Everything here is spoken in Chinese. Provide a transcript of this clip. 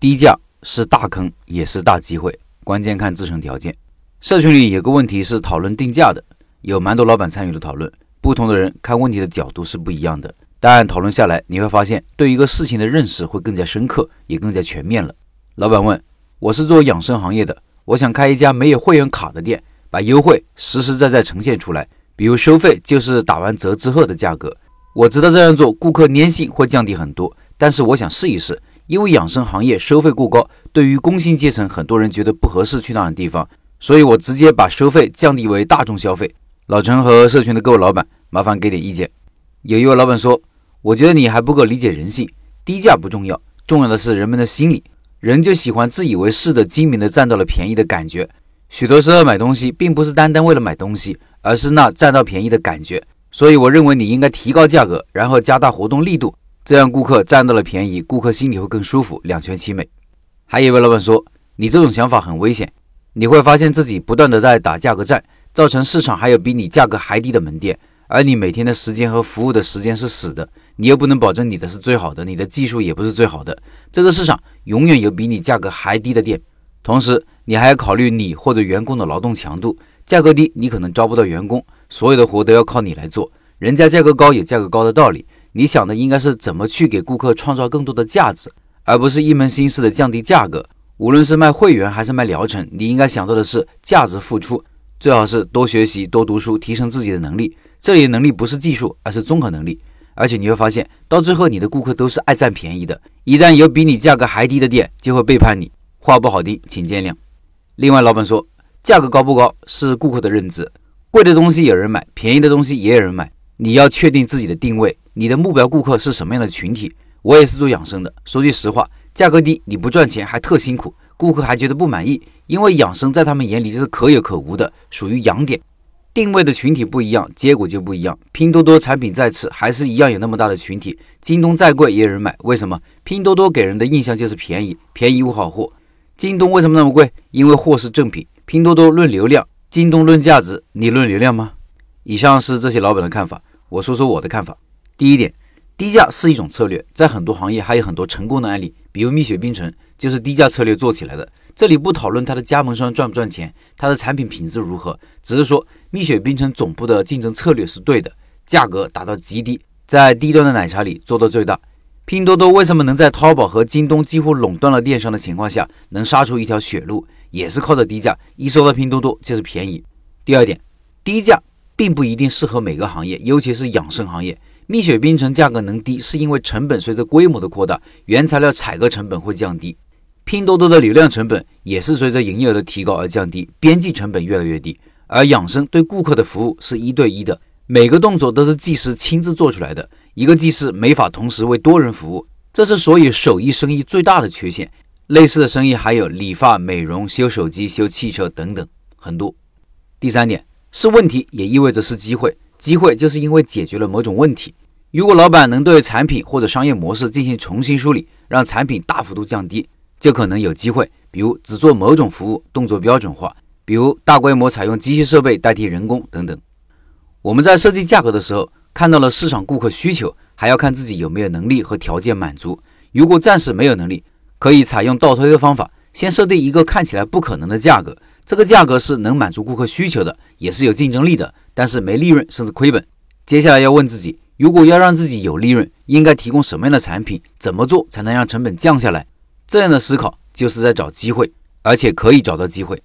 低价是大坑，也是大机会，关键看自身条件。社群里有个问题是讨论定价的，有蛮多老板参与了讨论。不同的人看问题的角度是不一样的，但讨论下来，你会发现对一个事情的认识会更加深刻，也更加全面了。老板问：“我是做养生行业的，我想开一家没有会员卡的店，把优惠实实在在呈现出来，比如收费就是打完折之后的价格。我知道这样做顾客粘性会降低很多，但是我想试一试，因为养生行业收费过高，对于工薪阶层很多人觉得不合适去那样的地方，所以我直接把收费降低为大众消费。”老陈和社群的各位老板，麻烦给点意见。有一位老板说：“我觉得你还不够理解人性，低价不重要，重要的是人们的心理。人就喜欢自以为是的精明的占到了便宜的感觉。许多时候买东西并不是单单为了买东西，而是那占到便宜的感觉。所以我认为你应该提高价格，然后加大活动力度，这样顾客占到了便宜，顾客心里会更舒服，两全其美。”还有一位老板说：“你这种想法很危险，你会发现自己不断的在打价格战。”造成市场还有比你价格还低的门店，而你每天的时间和服务的时间是死的，你又不能保证你的是最好的，你的技术也不是最好的，这个市场永远有比你价格还低的店。同时，你还要考虑你或者员工的劳动强度，价格低你可能招不到员工，所有的活都要靠你来做，人家价格高有价格高的道理。你想的应该是怎么去给顾客创造更多的价值，而不是一门心思的降低价格。无论是卖会员还是卖疗程，你应该想到的是价值付出。最好是多学习、多读书，提升自己的能力。这里的能力不是技术，而是综合能力。而且你会发现，到最后你的顾客都是爱占便宜的。一旦有比你价格还低的店，就会背叛你。话不好听，请见谅。另外，老板说，价格高不高是顾客的认知，贵的东西有人买，便宜的东西也有人买。你要确定自己的定位，你的目标顾客是什么样的群体。我也是做养生的，说句实话，价格低你不赚钱还特辛苦，顾客还觉得不满意。因为养生在他们眼里就是可有可无的，属于养点。定位的群体不一样，结果就不一样。拼多多产品再次还是一样有那么大的群体。京东再贵也有人买，为什么？拼多多给人的印象就是便宜，便宜无好货。京东为什么那么贵？因为货是正品。拼多多论流量，京东论价值，你论流量吗？以上是这些老板的看法，我说说我的看法。第一点，低价是一种策略，在很多行业还有很多成功的案例，比如蜜雪冰城就是低价策略做起来的。这里不讨论它的加盟商赚不赚钱，它的产品品质如何，只是说蜜雪冰城总部的竞争策略是对的，价格打到极低，在低端的奶茶里做到最大。拼多多为什么能在淘宝和京东几乎垄断了电商的情况下，能杀出一条血路，也是靠着低价。一说到拼多多就是便宜。第二点，低价并不一定适合每个行业，尤其是养生行业。蜜雪冰城价格能低，是因为成本随着规模的扩大，原材料采购成本会降低。拼多多的流量成本也是随着营业额的提高而降低，边际成本越来越低。而养生对顾客的服务是一对一的，每个动作都是技师亲自做出来的。一个技师没法同时为多人服务，这是所有手艺生意最大的缺陷。类似的生意还有理发、美容、修手机、修汽车等等很多。第三点是问题，也意味着是机会。机会就是因为解决了某种问题。如果老板能对产品或者商业模式进行重新梳理，让产品大幅度降低。就可能有机会，比如只做某种服务，动作标准化，比如大规模采用机器设备代替人工等等。我们在设计价格的时候，看到了市场顾客需求，还要看自己有没有能力和条件满足。如果暂时没有能力，可以采用倒推的方法，先设定一个看起来不可能的价格，这个价格是能满足顾客需求的，也是有竞争力的，但是没利润甚至亏本。接下来要问自己，如果要让自己有利润，应该提供什么样的产品？怎么做才能让成本降下来？这样的思考就是在找机会，而且可以找到机会。